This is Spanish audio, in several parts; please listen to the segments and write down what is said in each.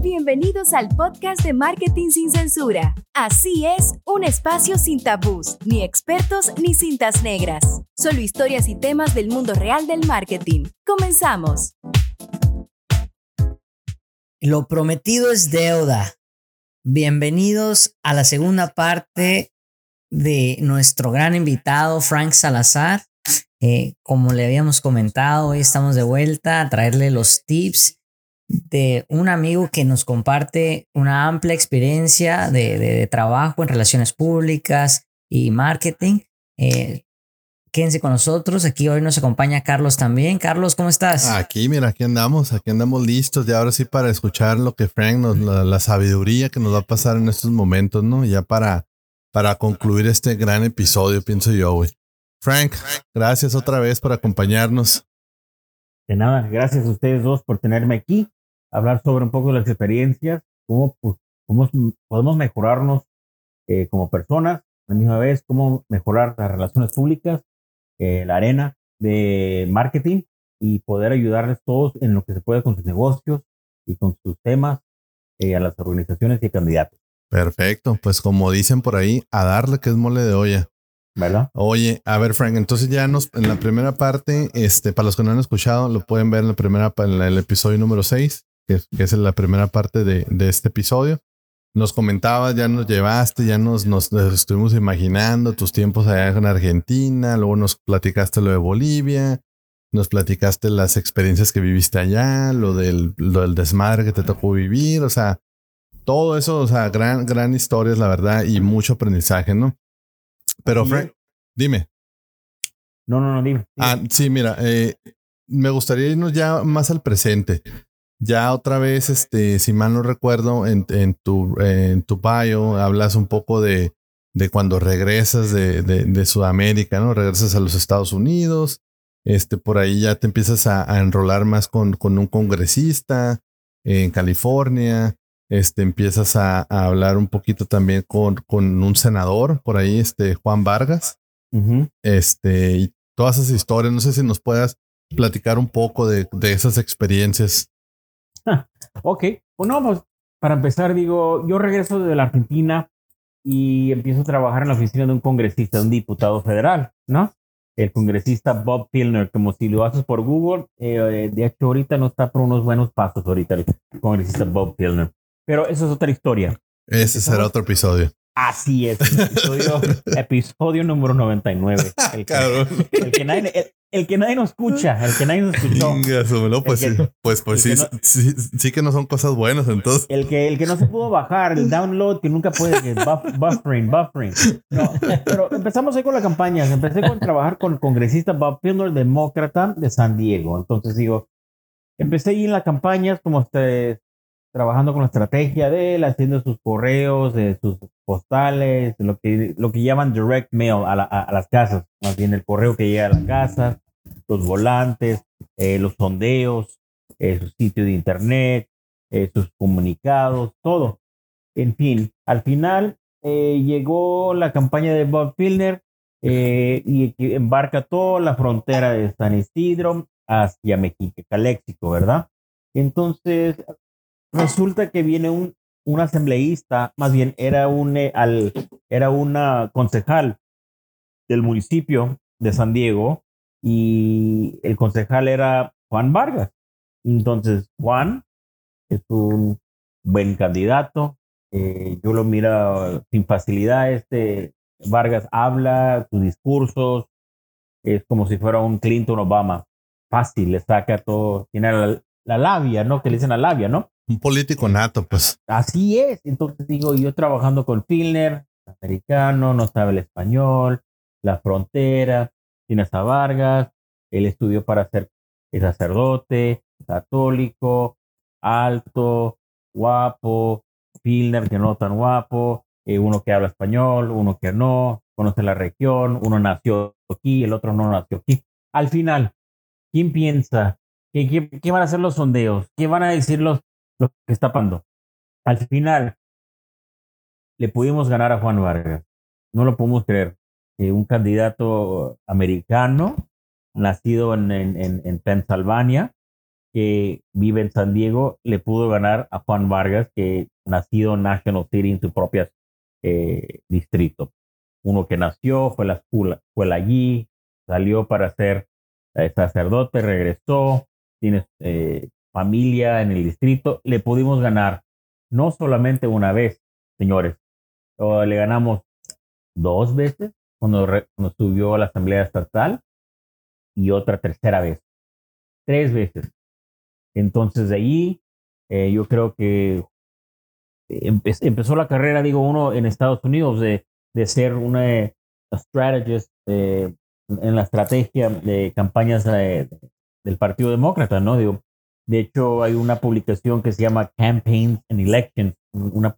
Bienvenidos al podcast de Marketing sin Censura. Así es, un espacio sin tabús, ni expertos ni cintas negras. Solo historias y temas del mundo real del marketing. Comenzamos. Lo prometido es deuda. Bienvenidos a la segunda parte de nuestro gran invitado Frank Salazar. Eh, como le habíamos comentado, hoy estamos de vuelta a traerle los tips de un amigo que nos comparte una amplia experiencia de, trabajo en relaciones públicas y marketing. Eh, quédense con nosotros. Aquí hoy nos acompaña Carlos también. Carlos, ¿cómo estás? Aquí, mira, aquí andamos, aquí andamos listos y ahora sí para escuchar lo que Frank nos, la, sabiduría que nos va a pasar en estos momentos, ¿no? Ya para, para concluir este gran episodio, pienso yo, güey. Frank, gracias otra vez por acompañarnos. De nada, gracias a ustedes dos por tenerme aquí hablar sobre un poco de las experiencias, cómo, pues, cómo podemos mejorarnos eh, como personas, a la misma vez, cómo mejorar las relaciones públicas, eh, la arena de marketing y poder ayudarles todos en lo que se pueda con sus negocios y con sus temas eh, a las organizaciones y candidatos. Perfecto, pues como dicen por ahí, a darle que es mole de olla. ¿verdad? Oye, a ver, Frank, entonces ya nos, en la primera parte, este, para los que no han escuchado, lo pueden ver en la primera, en el episodio número 6 que, es la primera parte de, este episodio. Nos comentabas, ya nos llevaste, ya nos, nos, estuvimos imaginando tus tiempos allá en Argentina, luego nos platicaste lo de Bolivia, nos platicaste las experiencias que viviste allá, lo del, lo del desmadre que te tocó vivir, o sea, todo eso, o sea, gran, gran historias, la verdad, y mucho aprendizaje, ¿no? Pero, Frank, dime. No, no, no, dime. Ah, sí, mira, eh, me gustaría irnos ya más al presente. Ya otra vez, este, si mal no recuerdo, en, en, tu, en tu bio hablas un poco de, de cuando regresas de, de, Sudamérica, ¿no? Regresas a los Estados Unidos, este, por ahí ya te empiezas a, enrolar más con, con, un congresista en California, este, empiezas a, hablar un poquito también con, con, un senador, por ahí, este, Juan Vargas, este, y todas esas historias, no sé si nos puedas platicar un poco de, de esas experiencias. ok, bueno, pues para empezar, digo, yo regreso de la Argentina y empiezo a trabajar en la oficina de un congresista, un diputado federal, ¿no? El congresista Bob Pilner, como si lo haces por Google, eh, de hecho ahorita no está por unos buenos pasos ahorita el congresista Bob Pilner. Pero eso es otra historia. Ese será otro episodio. Así es, episodio, episodio número 99. El que, el que nadie, el que nadie nos escucha, el que nadie nos escuchó. pues, sí, pues, pues sí, sí, sí, que no son cosas buenas entonces. El que, el que no se pudo bajar, el download que nunca puede, que buffering, buffering. No, pero empezamos ahí con la campaña. Empecé con trabajar con el congresista Bob Pilner, demócrata de San Diego. Entonces digo, empecé ahí en las campañas como este, trabajando con la estrategia de él, haciendo sus correos, de sus postales, lo que, lo que llaman direct mail a, a, las casas, más bien el correo que llega a la casa, los volantes, eh, los sondeos, eh, su sitio de internet, eh, sus comunicados, todo. En fin, al final llegó la campaña de Bob Pilner y embarca toda la frontera de San Isidro hacia México, Caléxico, ¿verdad? Entonces, resulta que viene un, un asambleísta, más bien era un eh, al, era una concejal del municipio de San Diego y el concejal era Juan Vargas. Entonces, Juan es un buen candidato. Eh, yo lo miro sin facilidad. Este Vargas habla, sus discursos es como si fuera un Clinton Obama. Fácil, le saca todo, tiene la, la labia, ¿no? Que le dicen la labia, ¿no? Un político nato, pues. Así es. Entonces digo, yo trabajando con Filner, americano, no sabe el español, la frontera, tiene a Vargas, él estudió para ser sacerdote, católico, alto, guapo, Filner que no tan guapo, eh, uno que habla español, uno que no, conoce la región, uno nació aquí, el otro no nació aquí. Al final, ¿quién piensa? ¿Qué, qué van a hacer los sondeos? ¿Qué van a decir los, lo que está pasando. Al final, le pudimos ganar a Juan Vargas. No lo podemos creer. un candidato americano, nacido en, en, en, Pennsylvania, que vive en San Diego, le pudo ganar a Juan Vargas, que nacido en National City en su propio eh, distrito. Uno que nació, fue la escuela, fue allí, salió para ser eh, sacerdote, regresó, tiene eh, familia en el distrito, le pudimos ganar no solamente una vez, señores, le ganamos dos veces cuando, cuando subió a la Asamblea Estatal y otra tercera vez, tres veces. Entonces de ahí eh, yo creo que empezó la carrera, digo, uno en Estados Unidos de, de ser una strategist eh, en la estrategia de campañas del Partido Demócrata, ¿no? Digo, de hecho, hay una publicación que se llama Campaigns and Elections, una,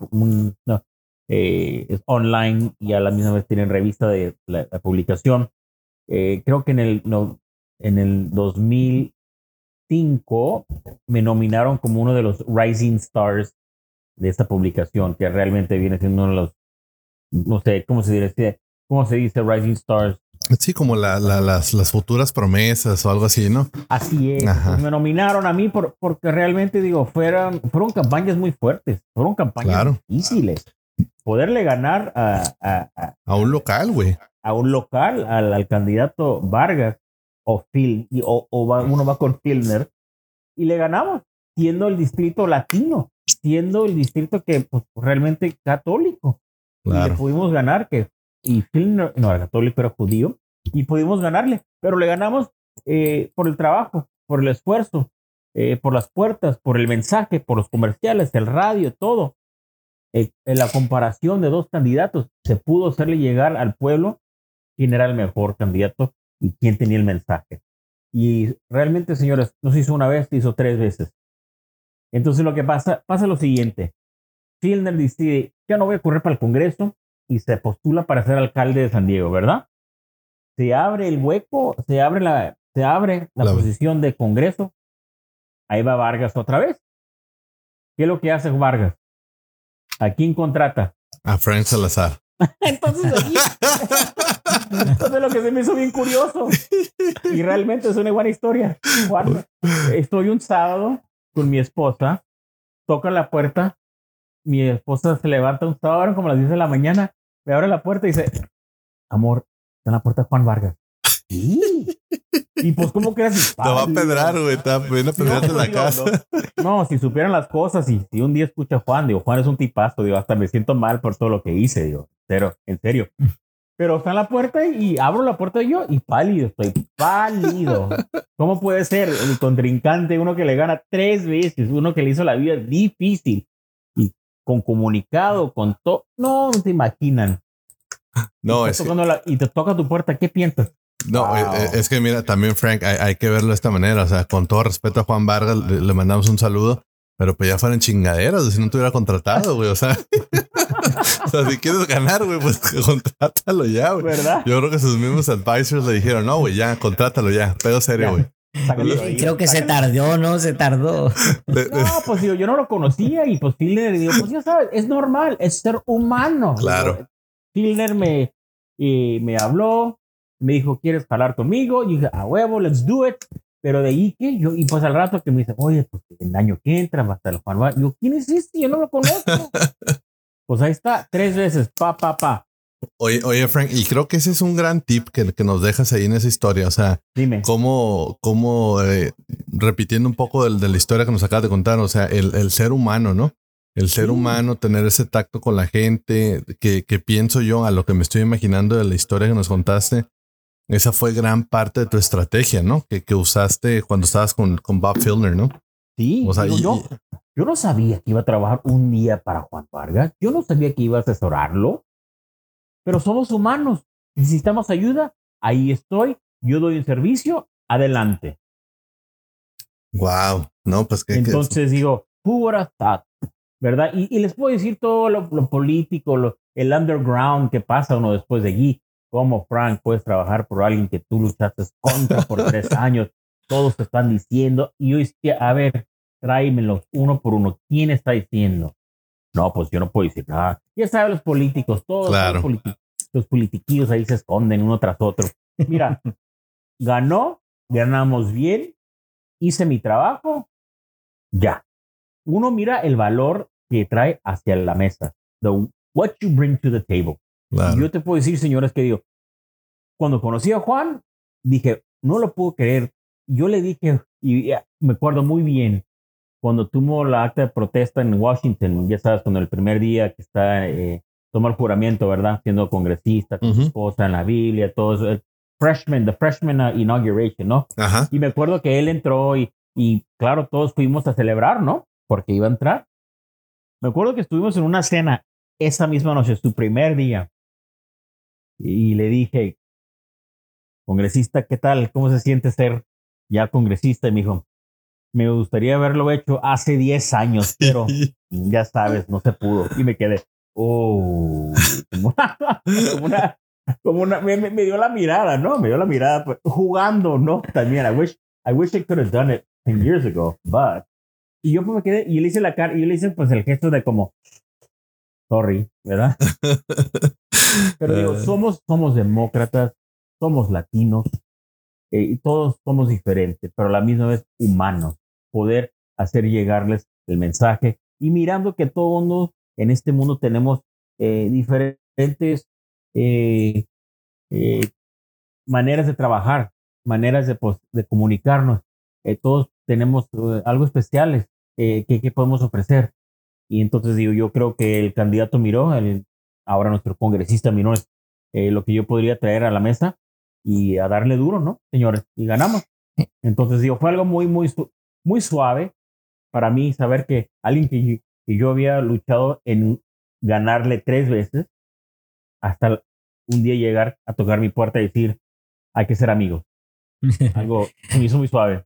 eh, es online y a la misma vez tienen revista de la, publicación. creo que en el, no, en el 2000 me nominaron como uno de los Rising Stars de esta publicación, que realmente viene siendo uno de los, no sé, ¿cómo se? ¿Cómo se dice Rising Stars? Sí, como la, las, las, futuras promesas o algo así, ¿no? Así es. Pues me nominaron a mí por, porque realmente, digo, fueron, fueron campañas muy fuertes, fueron campañas difíciles. Poderle ganar a... A, a un local, güey. A un local, al, al candidato Vargas, o Phil, o, uno va con Filner, y le ganamos, siendo el distrito latino, siendo el distrito que pues, realmente católico. Y le pudimos ganar, que, y Filner no era católico, era judío, y pudimos ganarle, pero le ganamos eh, por el trabajo, por el esfuerzo, eh, por las puertas, por el mensaje, por los comerciales, el radio, todo. Eh, en la comparación de dos candidatos, se pudo hacerle llegar al pueblo quién era el mejor candidato y quién tenía el mensaje. Y realmente, señores, no se hizo una vez, se hizo tres veces. Entonces lo que pasa, pasa lo siguiente. Filner decide, ya no voy a correr para el Congreso y se postula para ser alcalde de San Diego, ¿verdad? Se abre el hueco, se abre la, se abre la, posición de Congreso. Ahí va Vargas otra vez. ¿Qué es lo que hace Vargas? ¿A quién contrata? A Frank Salazar. Entonces, Entonces lo que se me hizo bien curioso. Y realmente es una buena historia. estoy un sábado con mi esposa, toca la puerta, mi esposa se levanta un sábado como a las 10 de la mañana, me abre la puerta y dice, amor, está en la puerta Juan Vargas. Y pues, ¿cómo crees? Te va a pedrar, güey. Te va a pedrar en la casa. No, si supieran las cosas y si un día escucha a Juan, digo, Juan es un tipazo, digo, hasta me siento mal por todo lo que hice, digo, pero, en serio. Pero está en la puerta y abro la puerta yo y pálido, estoy pálido. ¿Cómo puede ser el contrincante, uno que le gana tres veces, uno que le hizo la vida difícil y con comunicado, con todo? No, no te imaginan. No, es y te toca tu puerta, ¿qué piensas? No, eh, eh, es que mira, también Frank, hay, que verlo de esta manera. O sea, con todo respeto a Juan Vargas, le, mandamos un saludo, pero pues ya fueran chingaderas, si no te hubiera contratado, güey. O sea, o sea, si quieres ganar, güey, pues contrátalo ya, güey. ¿Verdad? Yo creo que sus mismos advisors le dijeron, no, güey, ya, contrátalo ya, pedo serio, güey. Creo que se tardó, ¿no? Se tardó. No, pues yo, yo no lo conocía y pues Filner digo, pues ya sabes, es normal, es ser humano. Claro. Filner me, y me habló, me dijo, ¿quieres hablar conmigo? Y dije, a huevo, let's do it. Pero de ahí que yo, y pues al rato que me dice, oye, pues el año que entra va a estar el Juan Yo, ¿quién es este? Yo no lo conozco. pues ahí está, tres veces, pa, pa, pa. Oye, oye, Frank, y creo que ese es un gran tip que, que nos dejas ahí en esa historia. O sea, Dime. cómo, cómo eh, repitiendo un poco de, de, la historia que nos acabas de contar, o sea, el, el ser humano, ¿no? El ser humano, tener ese tacto con la gente, que, que pienso yo a lo que me estoy imaginando de la historia que nos contaste, esa fue gran parte de tu estrategia, ¿no? Que, que usaste cuando estabas con, con Bob Filner, ¿no? Sí, o sea, yo, yo no sabía que iba a trabajar un día para Juan Vargas. Yo no sabía que iba a asesorarlo. Pero somos humanos. Necesitamos ayuda. Ahí estoy. Yo doy un servicio. Adelante. Wow. No, pues que. Entonces digo, pura ¿verdad? Y, y, les puedo decir todo lo, lo político, lo, el underground que pasa uno después de allí. ¿Cómo, Frank, puedes trabajar por alguien que tú luchaste contra por tres años? Todos te están diciendo. Y yo decía, a ver, tráemelos uno por uno. ¿Quién está diciendo? No, pues yo no puedo decir nada. Ya saben los políticos, todos los, los politiquillos ahí se esconden uno tras otro. Mira, ganó, ganamos bien, hice mi trabajo ya. Uno mira el valor que trae hacia la mesa. The, what you bring to the table. Claro. Yo te puedo decir, señores, que digo, cuando conocí a Juan, dije, no lo puedo creer. Yo le dije, y me acuerdo muy bien, cuando tuvo la acta de protesta en Washington, ya sabes, cuando el primer día que está, eh, toma el juramento, ¿verdad? Siendo congresista, con su Ujú. esposa en la Biblia, todo eso. El freshman, the freshman uh, inauguration, ¿no? Ajá. Y me acuerdo que él entró y, y claro, todos fuimos a celebrar, ¿no? Porque iba a entrar. Me acuerdo que estuvimos en una cena esa misma noche, su primer día. Y le dije, congresista, ¿qué tal? ¿Cómo se siente ser ya congresista? Y me dijo, me gustaría haberlo hecho hace 10 años, pero ya sabes, no se pudo. Y me quedé, oh, como como una, como una- me, dio la mirada, ¿no? Me dio la mirada pues, jugando, ¿no? También, I wish, I wish I could have done it 10 years ago, but. Y yo pues me quedé, y le hice la cara, y yo le hice pues el gesto de como, sorry, ¿verdad? Pero digo, somos, somos demócratas, somos latinos, eh, y todos somos diferentes, pero a la misma vez humanos. Poder hacer llegarles el mensaje y mirando que todos en este mundo tenemos eh, diferentes eh, eh, maneras de trabajar, maneras de, pues, de comunicarnos. Todos tenemos algo especiales que, que podemos ofrecer. Y entonces digo, yo creo que el candidato miró, el, ahora nuestro congresista miró lo que yo podría traer a la mesa y a darle duro, ¿no, señores? Y ganamos. Entonces digo, fue algo muy, muy, muy suave para mí saber que alguien que, yo- que yo había luchado en ganarle tres veces, hasta un día llegar a tocar mi puerta y decir, hay que ser amigos. Algo se me hizo muy suave.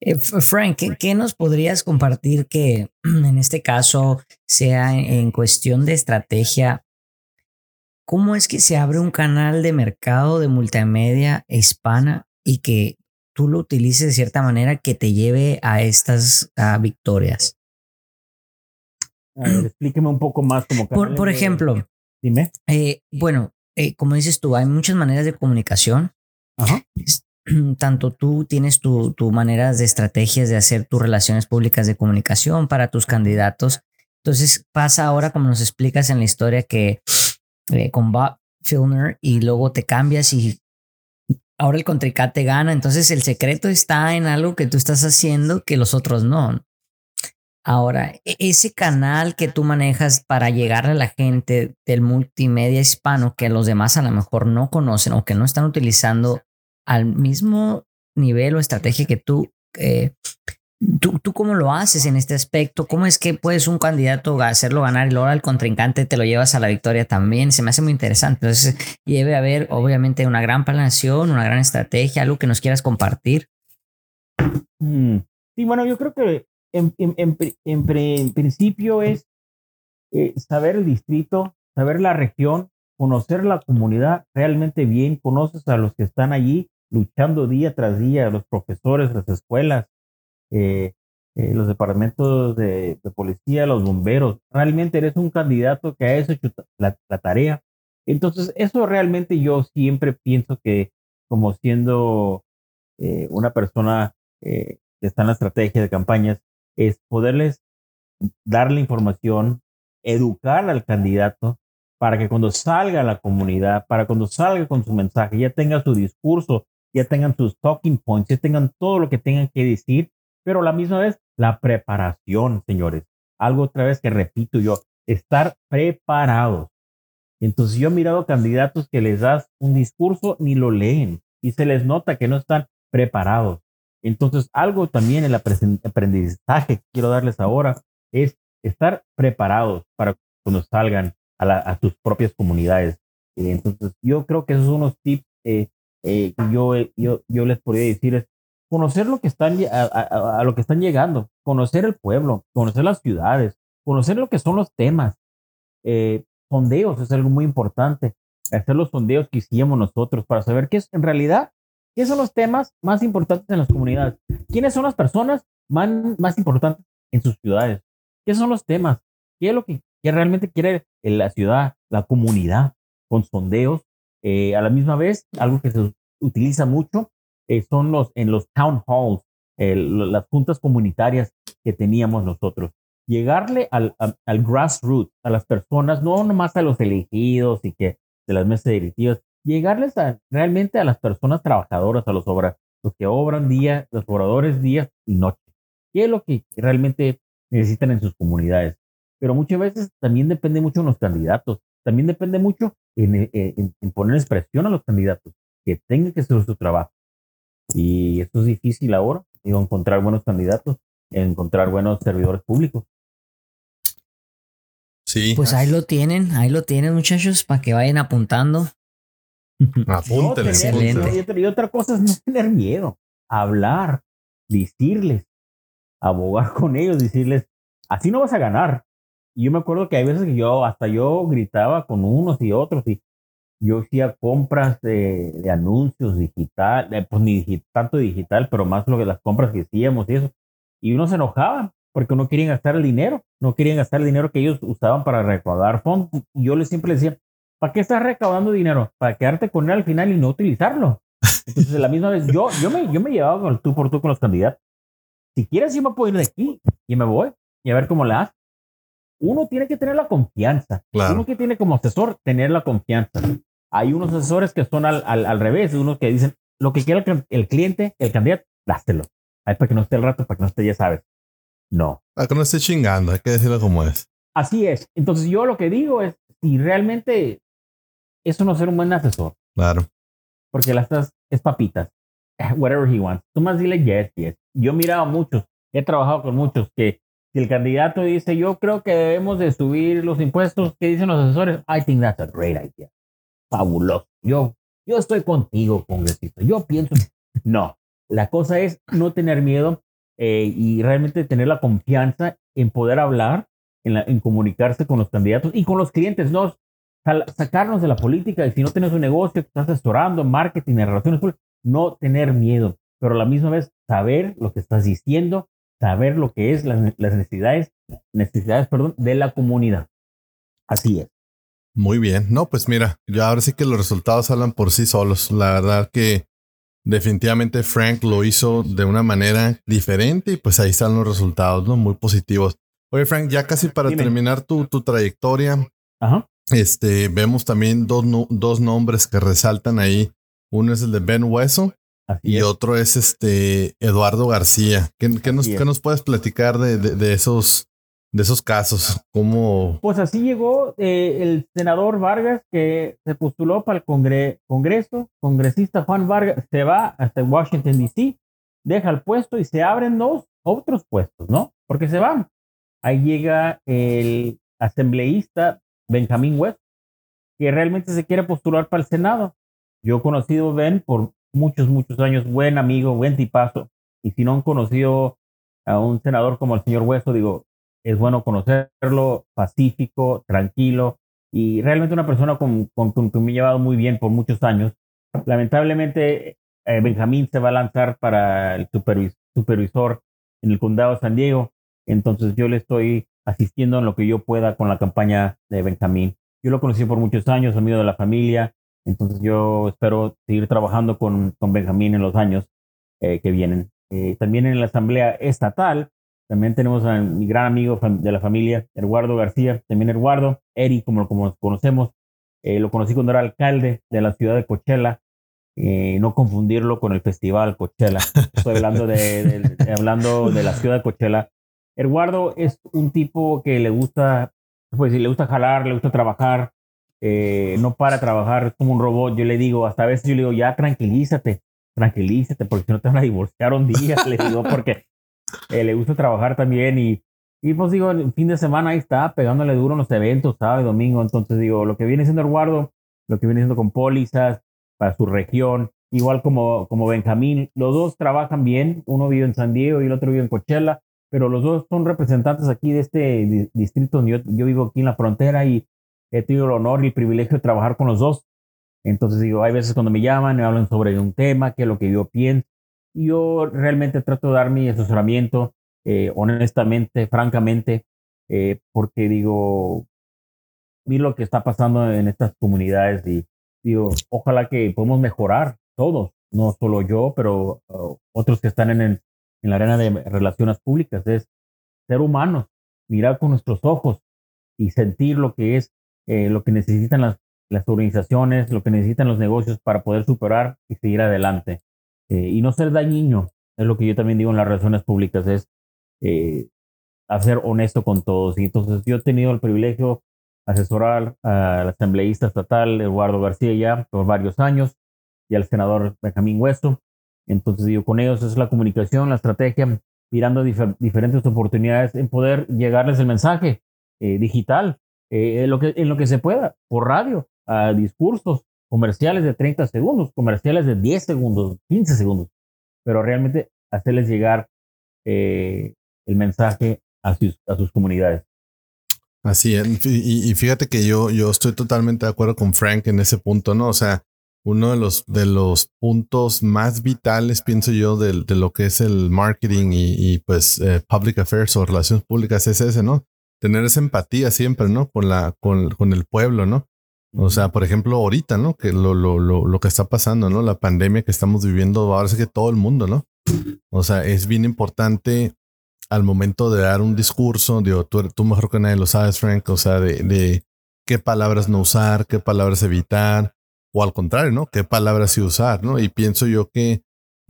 Eh, Frank, ¿qué, qué nos podrías compartir que en este caso sea en, en cuestión de estrategia? ¿Cómo es que se abre un canal de mercado de multimedia hispana y que tú lo utilices de cierta manera que te lleve a estas a victorias? A ver, explíqueme un poco más como Por, por ejemplo, Dime. eh, bueno, eh, como dices tú, hay muchas maneras de comunicación. Ajá. Tanto tú tienes tu, tu maneras de estrategias de hacer tus relaciones públicas de comunicación para tus candidatos. Entonces pasa ahora como nos explicas en la historia que eh, con Bob Filner y luego te cambias y ahora el contrincante gana. Entonces el secreto está en algo que tú estás haciendo que los otros no. Ahora, e- ese canal que tú manejas para llegar a la gente del multimedia hispano que los demás a lo mejor no conocen o que no están utilizando al mismo nivel o estrategia que tú, eh, tú, tú cómo lo haces en este aspecto, cómo es que puedes un candidato hacerlo ganar y luego al contrincante te lo llevas a la victoria también, se me hace muy interesante. Entonces, debe haber obviamente una gran planeación, una gran estrategia, algo que nos quieras compartir. Mm, Sí, bueno, yo creo que en, en- en en principio es eh, saber el distrito, saber la región, conocer la comunidad realmente bien, conoces a los que están allí luchando día tras día, los profesores, las escuelas, eh, eh, los departamentos de, de policía, los bomberos. Realmente eres un candidato que ha hecho la, la tarea. Entonces, eso realmente yo siempre pienso que como siendo eh, una persona eh, que está en la estrategia de campañas, es poderles darle información, educar al candidato para que cuando salga a la comunidad, para cuando salga con su mensaje, ya tenga su discurso, ya tengan sus talking points, ya tengan todo lo que tengan que decir, pero la misma vez la preparación, señores. Algo otra vez que repito yo, estar preparados. Entonces yo he mirado candidatos que les das un discurso ni lo leen y se les nota que no están preparados. Entonces algo también el apresen- aprendizaje que quiero darles ahora es estar preparados para cuando salgan a, la- a tus propias comunidades. Entonces yo creo que esos son unos tips eh, eh, yo, yo, yo les podría decir conocer lo que están a, lo que están llegando, conocer el pueblo, conocer las ciudades, conocer lo que son los temas. Eh, sondeos es algo muy importante. Hacer los sondeos que hicimos nosotros para saber qué es en realidad, qué son los temas más importantes en las comunidades. ¿Quiénes son las personas más, más importantes en sus ciudades? ¿Qué son los temas? ¿Qué es lo que, que realmente quiere la ciudad, la comunidad? Con sondeos. Eh, a la misma vez, algo que se utiliza mucho eh, son los en los town halls, eh, las juntas comunitarias, que teníamos nosotros. Llegarle al, al, grassroots, a las personas, no nomás a los elegidos y que de las mesas directivas, llegarles a, realmente a las personas trabajadoras, a los, obras, los que obran día, los obradores día y noche. ¿Qué es lo que realmente necesitan en sus comunidades? Pero muchas veces también depende mucho de los candidatos, también depende mucho en, en, en poner expresión a los candidatos, que tengan que hacer su trabajo. Y esto es difícil ahora, digo, encontrar buenos candidatos, encontrar buenos servidores públicos. Sí. Pues ahí lo tienen, ahí lo tienen, muchachos, para que vayan apuntando. Apúntenle. Excelente. Y otra cosa es no tener miedo, hablar, decirles, abogar con ellos, decirles, así no vas a ganar. Y yo me acuerdo que hay veces que yo, hasta yo gritaba con unos y otros y yo hacía compras de, de anuncios digital, pues ni tanto digital, pero más lo que las compras que hacíamos y eso. Y uno se enojaba porque no querían gastar el dinero, no querían gastar el dinero que ellos usaban para recaudar fondos. Y yo les siempre decía, ¿para qué estás recaudando dinero? Para quedarte con él al final y no utilizarlo. Entonces, la misma vez, yo, yo, me, yo me llevaba con el tú por tú con los candidatos. Si quieres, yo me puedo ir de aquí y me voy y a ver cómo le haces. Uno tiene que tener la confianza. Uno que tiene como asesor, tener la confianza. Hay unos asesores que son al, al, al revés, unos que dicen, lo que quiera el, cliente, el candidato, dáselo. Ahí para que no esté el rato, para que no esté, ya sabes. No. Para que no esté chingando, hay que decirlo como es. Así es. Entonces yo lo que digo es, si realmente eso no es ser un buen asesor. Claro. Porque las estás, es papitas. Whatever he wants. Tú más dile yes, yes. Yo he mirado a muchos, he trabajado con muchos que si el candidato dice, yo creo que debemos de subir los impuestos, ¿qué dicen los asesores? I think that's a great idea fabuloso. Yo, yo estoy contigo, congresista. Yo pienso, no, la cosa es no tener miedo eh, y realmente tener la confianza en poder hablar, en, en, comunicarse con los candidatos y con los clientes, no sacarnos de la política. Y si no tienes un negocio estás asesorando, marketing, en relaciones públicas, no tener miedo, pero a la misma vez saber lo que estás diciendo, saber lo que es las, las necesidades, necesidades, perdón, de la comunidad. Así es. Muy bien. No, pues mira, yo ahora sí que los resultados hablan por sí solos. La verdad que definitivamente Frank lo hizo de una manera diferente y pues ahí están los resultados, ¿no? Muy positivos. Oye, Frank, ya casi para terminar tu, tu trayectoria, este, vemos también dos, dos nombres que resaltan ahí. Uno es el de Ben Hueso y otro es este Eduardo García. ¿Qué, nos, ¿qué nos, puedes platicar de, de esos de esos casos? ¿Cómo? Pues así llegó eh, el senador Vargas que se postuló para el Congreso, congresista Juan Vargas, se va hasta Washington, D.C., deja el puesto y se abren dos otros puestos, ¿no? Porque se van. Ahí llega el asambleísta Benjamín West, que realmente se quiere postular para el Senado. Yo he conocido Ben por muchos, muchos años, buen amigo, buen tipazo. Y si no han conocido a un senador como el señor Hueso, digo, es bueno conocerlo, pacífico, tranquilo y realmente una persona con, con, que me he llevado muy bien por muchos años. Lamentablemente, eh, Benjamín se va a lanzar para el supervisor en el condado de San Diego, entonces yo le estoy asistiendo en lo que yo pueda con la campaña de Benjamín. Yo lo conocí por muchos años, amigo de la familia, entonces yo espero seguir trabajando con, con Benjamín en los años eh, que vienen. Eh, también en la Asamblea Estatal también tenemos a mi gran amigo de la familia, Eduardo García. También Eduardo, Eri, como, como conocemos. Eh, lo conocí cuando era alcalde de la ciudad de Coachella. Eh, no confundirlo con el festival Coachella. Estoy hablando de, hablando de la ciudad de Coachella. Eduardo es un tipo que le gusta, pues le gusta jalar, le gusta trabajar, eh, no para trabajar como un robot. Yo le digo, hasta a veces yo le digo, ya tranquilízate, tranquilízate, porque si no te van a divorciar un día, le digo, porque eh, le gusta trabajar también y, y pues digo, el fin de semana ahí está pegándole duro en los eventos, sábado domingo. Entonces digo, lo que viene siendo Eduardo, lo que viene siendo con pólizas para su región, igual como, como Benjamín, los dos trabajan bien. Uno vive en San Diego y el otro vive en Coachella, pero los dos son representantes aquí de este distrito donde yo, yo vivo aquí en la frontera y he tenido el honor y el privilegio de trabajar con los dos. Entonces digo, hay veces cuando me llaman, me hablan sobre un tema, qué es lo que yo pienso yo realmente trato de dar mi asesoramiento, eh, honestamente, francamente, eh, porque digo, vi lo que está pasando en estas comunidades y digo, ojalá que podamos mejorar todos, no solo yo, pero uh, otros que están en, en la arena de relaciones públicas. Es ser humanos, mirar con nuestros ojos y sentir lo que es, eh, lo que necesitan las, las organizaciones, lo que necesitan los negocios para poder superar y seguir adelante. Eh, y no ser dañino, es lo que yo también digo en las relaciones públicas, es eh, hacer honesto con todos. Y entonces yo he tenido el privilegio de asesorar al asambleísta estatal Eduardo García ya por varios años y al senador Benjamín Hueso. Entonces digo, con ellos es la comunicación, la estrategia, mirando diferentes oportunidades en poder llegarles el mensaje eh, digital, eh, en, lo que, en lo que se pueda, por radio, a discursos comerciales de 30 segundos, comerciales de 10 segundos, 15 segundos, pero realmente hacerles llegar eh, el mensaje a sus, a sus comunidades. Así es. Y, fíjate que yo, yo estoy totalmente de acuerdo con Frank en ese punto, ¿no? O sea, uno de los, de los puntos más vitales, pienso yo, de, lo que es el marketing y, pues eh, public affairs o relaciones públicas es ese, ¿no? Tener esa empatía siempre, ¿no? Con la, con, con el pueblo, ¿no? O sea, por ejemplo, ahorita, ¿no? Que lo, lo, lo, lo que está pasando, ¿no? La pandemia que estamos viviendo, ahora sí que todo el mundo, ¿no? O sea, es bien importante al momento de dar un discurso, digo, tú, tú mejor que nadie lo sabes, Frank, o sea, de, de qué palabras no usar, qué palabras evitar, o al contrario, ¿no? ¿Qué palabras sí usar, ¿no? Y pienso yo que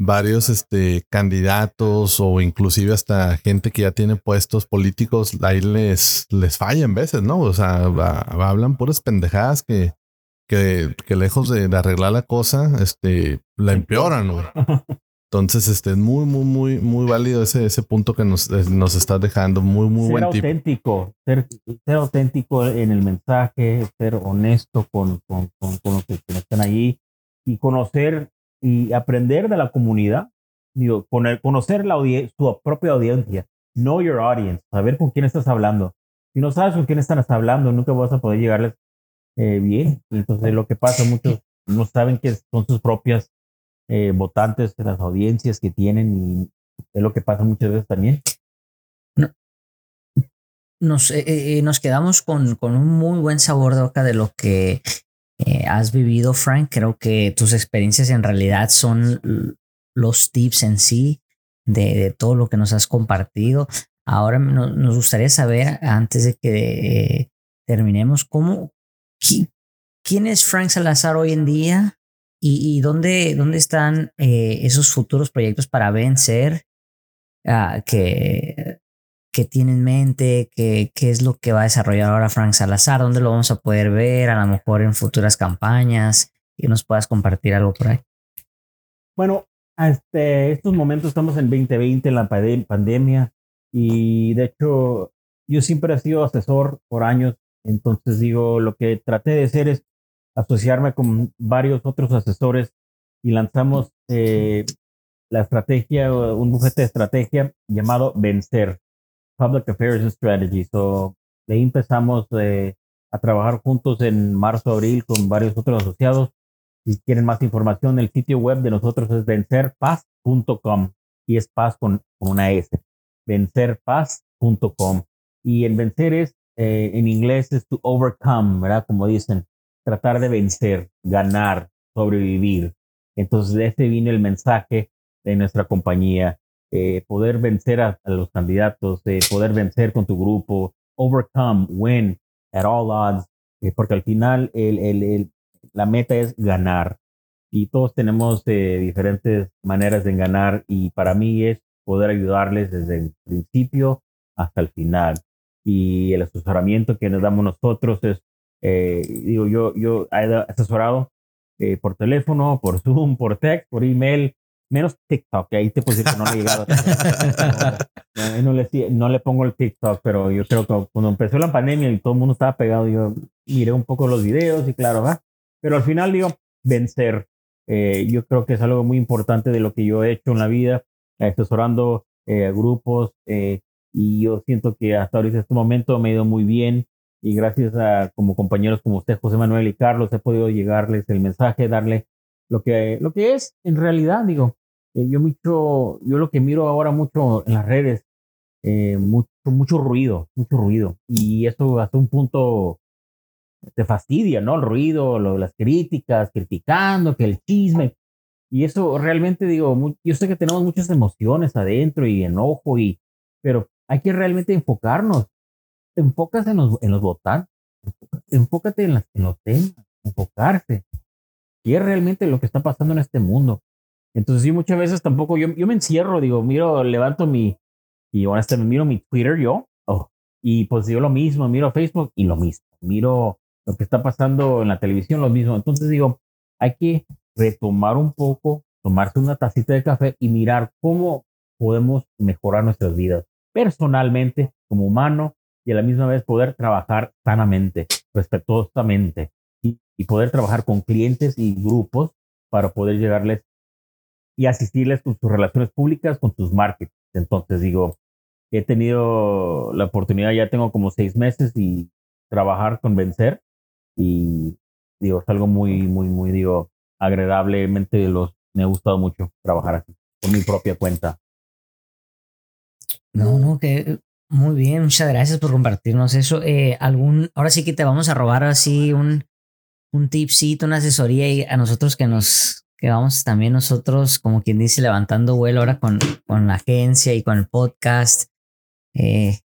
varios este, candidatos o inclusive hasta gente que ya tiene puestos políticos, ahí les, les fallan veces, ¿no? O sea, hablan puras pendejadas que, que, que lejos de, arreglar la cosa, este, la empeoran, güey. Entonces, este es muy, muy, muy, muy válido ese, ese punto que nos, nos estás dejando. Muy, muy ser buen auténtico, Ser, ser auténtico en el mensaje, ser honesto con, con, con, los que están allí y conocer y aprender de la comunidad. Digo, conocer la su propia audiencia. Know your audience. Saber con quién estás hablando. Si no sabes con quién estás hablando, nunca vas a poder llegarles eh, bien. Entonces, lo que pasa, muchos no saben que son sus propias eh, votantes, las audiencias que tienen y es lo que pasa muchas veces también. Nos, eh, eh, nos quedamos con, con, un muy buen sabor de boca de lo que has vivido, Frank. Creo que tus experiencias en realidad son los tips en sí de, todo lo que nos has compartido. Ahora nos gustaría saber, antes de que terminemos, cómo, quién es Frank Salazar hoy en día ¿Y, dónde, dónde están eh, esos futuros proyectos para vencer? Ah, que, que tiene en mente? ¿Qué, ¿Qué es lo que va a desarrollar ahora Frank Salazar? ¿Dónde lo vamos a poder ver? A lo mejor en futuras campañas. Y nos puedas compartir algo por ahí. Bueno, este, estos momentos estamos en 2020, en la pandemia. Y de hecho, yo siempre he sido asesor por años. Entonces digo, lo que traté de hacer es asociarme con varios otros asesores y lanzamos eh, la estrategia, un bufete de estrategia llamado Vencer, Public Affairs and Strategy. So, de ahí empezamos eh, a trabajar juntos en marzo, abril con varios otros asociados. Si quieren más información, el sitio web de nosotros es vencerpaz.com y es paz con, una S. Vencerpaz.com. Y el vencer es, eh, en inglés, es to overcome, ¿verdad? Como dicen tratar de vencer, ganar, sobrevivir. Entonces, de este vino el mensaje de nuestra compañía, eh, poder vencer a, los candidatos, eh, poder vencer con tu grupo, overcome, win at all odds, eh, porque al final el, el, el, la meta es ganar. Y todos tenemos diferentes maneras de ganar y para mí es poder ayudarles desde el principio hasta el final. Y el asesoramiento que nos damos nosotros es eh, digo, yo, yo he asesorado eh, por teléfono, por Zoom, por text, por email, menos TikTok, que ahí te puedo decir que no le he llegado. no, le, no le pongo el TikTok, pero yo creo que cuando empezó la pandemia y todo el mundo estaba pegado, yo miré un poco los videos y claro, ¿va? Pero al final digo, vencer. Eh, yo creo que es algo muy importante de lo que yo he hecho en la vida, asesorando grupos y yo siento que hasta ahorita este momento me ha ido muy bien y gracias a como compañeros como usted, José Manuel y Carlos, he podido llegarles el mensaje, darle lo que, lo que es en realidad, digo, eh, yo mucho, yo lo que miro ahora mucho en las redes, eh, mucho, mucho ruido, mucho ruido, y eso hasta un punto te fastidia, ¿no? El ruido, lo, las críticas, criticando, que el chisme, y eso realmente digo, yo sé que tenemos muchas emociones adentro y enojo y pero hay que realmente enfocarnos. Enfócate en los, en los votantes, enfócate en, las, en los temas, enfocarse. ¿Qué es realmente lo que está pasando en este mundo? Entonces, sí, muchas veces tampoco, yo, yo me encierro, digo, miro, levanto mi, y ahora hasta me miro mi Twitter yo, oh, y pues digo lo mismo, miro Facebook y lo mismo, miro lo que está pasando en la televisión, lo mismo. Entonces digo, hay que retomar un poco, tomarse una tacita de café y mirar cómo podemos mejorar nuestras vidas personalmente, como humano, y a la misma vez poder trabajar sanamente, respetuosamente, y, y poder trabajar con clientes y grupos para poder llegarles y asistirles con sus relaciones públicas, con sus markets. Entonces digo, he tenido la oportunidad, ya tengo como seis meses y trabajar con Vencer y digo, es algo muy, muy, muy, digo, agradablemente los, me ha gustado mucho trabajar así, por mi propia cuenta. No, no, que muy bien, muchas gracias por compartirnos eso. Eh, algún, ahora sí que te vamos a robar así un, un tipcito, una asesoría y a nosotros que nos, que vamos también nosotros, como quien dice, levantando vuelo ahora con, con la agencia y con el podcast. Eh,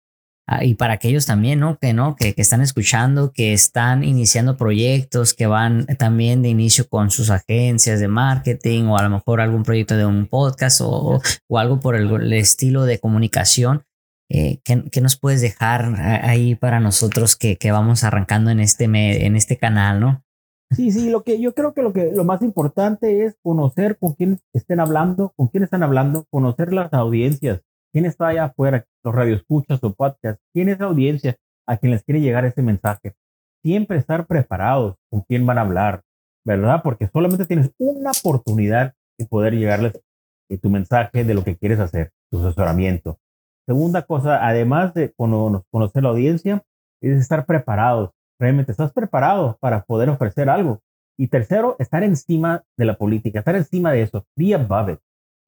Ah, y para aquellos también, ¿no? Que no, que, que, están escuchando, que están iniciando proyectos, que van también de inicio con sus agencias de marketing o a lo mejor algún proyecto de un podcast o, o algo por el, estilo de comunicación. Eh, ¿qué, ¿qué, nos puedes dejar ahí para nosotros que, que vamos arrancando en este, en este canal, no? Sí, sí, lo que yo creo que lo que lo más importante es conocer con quién estén hablando, con quién están hablando, conocer las audiencias, quién está allá afuera, los radioescuchas o podcast, quién es la audiencia a quien les quiere llegar ese mensaje. Siempre estar preparados con quién van a hablar, ¿verdad? Porque solamente tienes una oportunidad de poder llegarles de tu mensaje de lo que quieres hacer, tu asesoramiento. Segunda cosa, además de conocer la audiencia, es estar preparados. Realmente estás preparado para poder ofrecer algo. Y tercero, estar encima de la política, estar encima de eso. Be above it.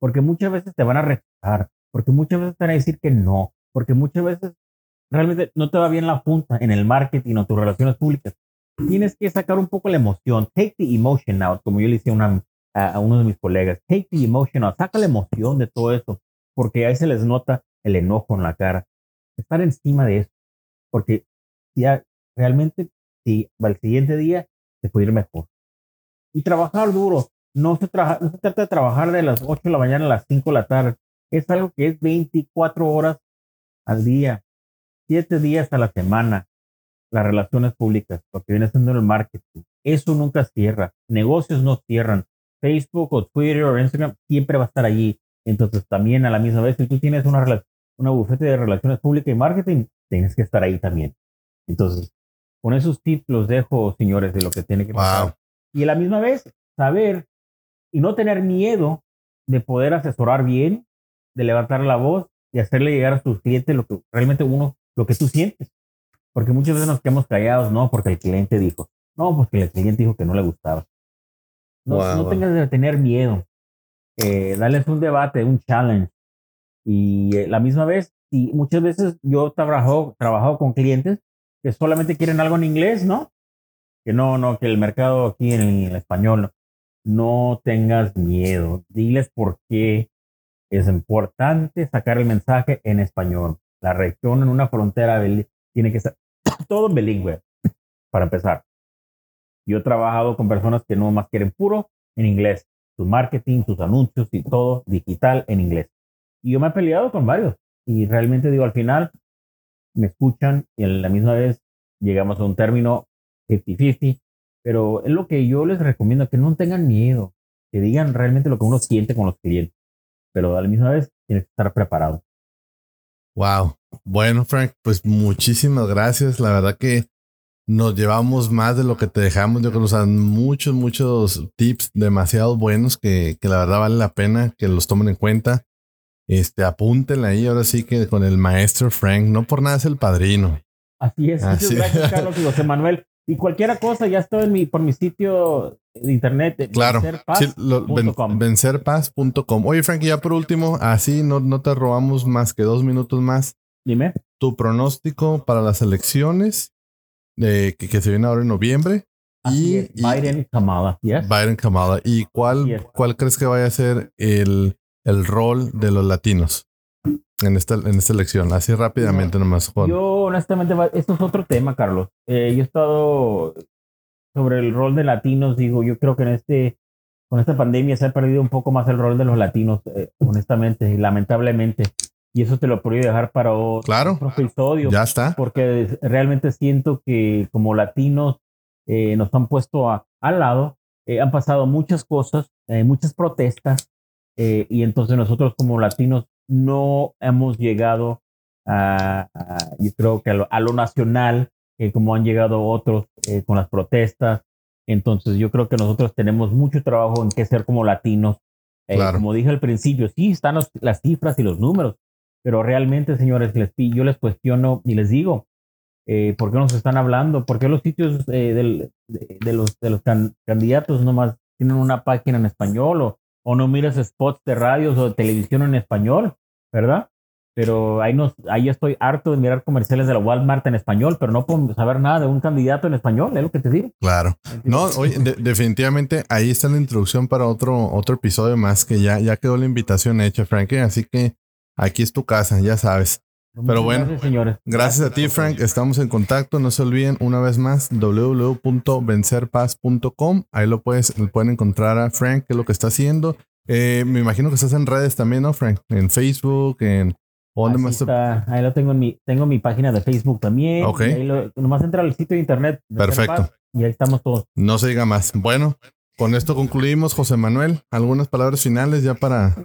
Porque muchas veces te van a rechazar, porque muchas veces te van a decir que no, porque muchas veces realmente no te va bien la punta en el marketing o tus relaciones públicas. Tienes que sacar un poco la emoción. Take the emotion out, como yo le decía una, a, uno de mis colegas. Take the emotion out. Saca la emoción de todo eso, porque ahí se les nota el enojo en la cara. Estar encima de eso, porque ya realmente si al siguiente día te puede ir mejor. Y trabajar duro. No se, traja, no se trata de trabajar de las 8 de la mañana a las 5 de la tarde es algo que es 24 horas al día, 7 días a la semana, las relaciones públicas, lo que viene siendo el marketing. Eso nunca cierra. Negocios no cierran. Facebook o Twitter o Instagram siempre va a estar allí. Entonces también a la misma vez, si tú tienes una, una bufete de relaciones públicas y marketing, tienes que estar ahí también. Entonces, con esos tips los dejo, señores, de lo que tiene que pasar. Wow. Y a la misma vez, saber y no tener miedo de poder asesorar bien de levantar la voz y hacerle llegar a sus clientes lo que realmente uno, lo que tú sientes. Porque muchas veces nos quedamos callados, no, porque el cliente dijo, no, porque el cliente dijo que no le gustaba. No, wow, no wow. tengas de tener miedo. Eh, darles un debate, un challenge. Y eh, la misma vez, y muchas veces yo trabajo, trabajo con clientes que solamente quieren algo en inglés, ¿no? Que no, no, que el mercado aquí en, en español, no. tengas miedo. Diles por qué es importante sacar el mensaje en español. La región en una frontera tiene que ser todo en bilingüe, para empezar. Yo he trabajado con personas que no más quieren puro en inglés, su marketing, sus anuncios y todo digital en inglés. Y yo me he peleado con varios y realmente digo, al final me escuchan y a la misma vez llegamos a un término 50-50, pero es lo que yo les recomiendo, que no tengan miedo, que digan realmente lo que uno siente con los clientes pero a la misma vez tienes que estar preparado. Wow. Bueno, Frank, pues muchísimas gracias. La verdad que nos llevamos más de lo que te dejamos. Yo creo que nos dan muchos, muchos tips demasiado buenos que, que la verdad vale la pena que los tomen en cuenta. Este, apúntenla ahí ahora sí que con el maestro Frank. No por nada es el padrino. Así es. Así. Muchas gracias, Carlos y José Manuel. Y cualquier cosa, ya estoy en mi, por mi sitio de internet. Claro. Vencerpaz.com. vencerpaz.com. Oye, Frankie, ya por último, así no, no te robamos más que dos minutos más. Dime. Tu pronóstico para las elecciones de, que, que se viene ahora en noviembre. Así y, es. Biden Kamala. Yes. Biden Kamala. ¿Y cuál, cuál crees que vaya a ser el, el rol de los latinos? en esta, en esta elección? Así rápidamente nomás, Juan. Yo, honestamente, esto es otro tema, Carlos. Eh, yo he estado sobre el rol de latinos, digo, yo creo que en este, con esta pandemia se ha perdido un poco más el rol de los latinos, eh, honestamente, lamentablemente. Y eso te lo podría dejar para otro, claro, episodio. Ya está. Porque realmente siento que como latinos eh, nos han puesto al lado, han pasado muchas cosas, muchas protestas, y entonces nosotros como latinos no hemos llegado a, yo creo que a lo, nacional, eh, como han llegado otros eh, con las protestas. Entonces yo creo que nosotros tenemos mucho trabajo en que ser como latinos. Eh, como dije al principio, sí están las cifras y los números, pero realmente, señores, les, yo les cuestiono y les digo, ¿por qué nos están hablando? ¿Por qué los sitios de, los, de los candidatos nomás tienen una página en español o, o no miras spots de radios o de televisión en español, ¿verdad? Pero ahí, nos, ahí estoy harto de mirar comerciales de la Walmart en español, pero no puedo saber nada de un candidato en español, es lo que te digo. Claro. No, oye, definitivamente ahí está la introducción para otro, otro episodio más que ya, ya quedó la invitación hecha, Frank. Así que aquí es tu casa, ya sabes. Pero bueno, gracias, señores. gracias a ti, Frank. Estamos en contacto. No se olviden, una vez más, www.vencerpaz.com. Ahí lo, puedes, pueden encontrar a Frank, qué es lo que está haciendo. Eh, me imagino que estás en redes también, ¿no, Frank? En Facebook, en... ¿Dónde más ahí lo tengo en mi, tengo mi página de Facebook también. Ok. Ahí lo, nomás entra al sitio de internet. Perfecto. y ahí estamos todos. No se diga más. Bueno, con esto concluimos, José Manuel. ¿Algunas palabras finales ya para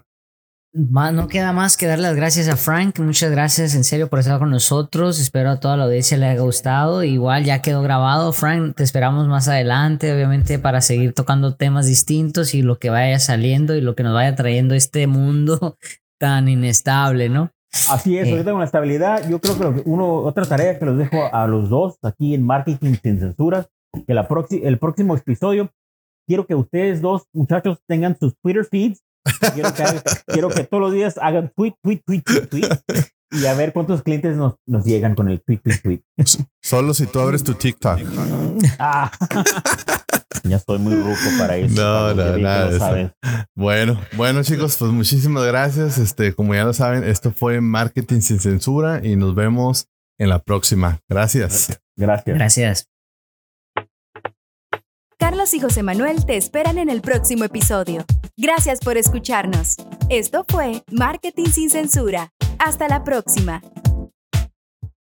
no queda más que dar las gracias a Frank. Muchas gracias en serio por estar con nosotros. Espero a toda la audiencia le haya gustado. Igual ya quedó grabado. Frank, te esperamos más adelante, obviamente, para seguir tocando temas distintos y lo que vaya saliendo y lo que nos vaya trayendo este mundo tan inestable, ¿no? Así es, eh. ahorita con la estabilidad, yo creo que uno, otra tarea que los dejo a los dos aquí en Marketing Sin Censuras, que la el próximo episodio, quiero que ustedes dos muchachos tengan sus Twitter feeds Quiero que, todos los días hagan tweet, tweet, tweet, tweet, tweet. Y a ver cuántos clientes nos, nos llegan con el tweet, tweet, tweet. Solo si tú abres tu TikTok. Ah. Ya estoy muy ruco para eso. No, no, nada. Bueno, bueno, chicos, pues muchísimas gracias. Este, como ya lo saben, esto fue Marketing sin Censura y nos vemos en la próxima. Gracias. Gracias. Gracias. Carlos y José Manuel te esperan en el próximo episodio. Gracias por escucharnos. Esto fue Marketing sin Censura. Hasta la próxima.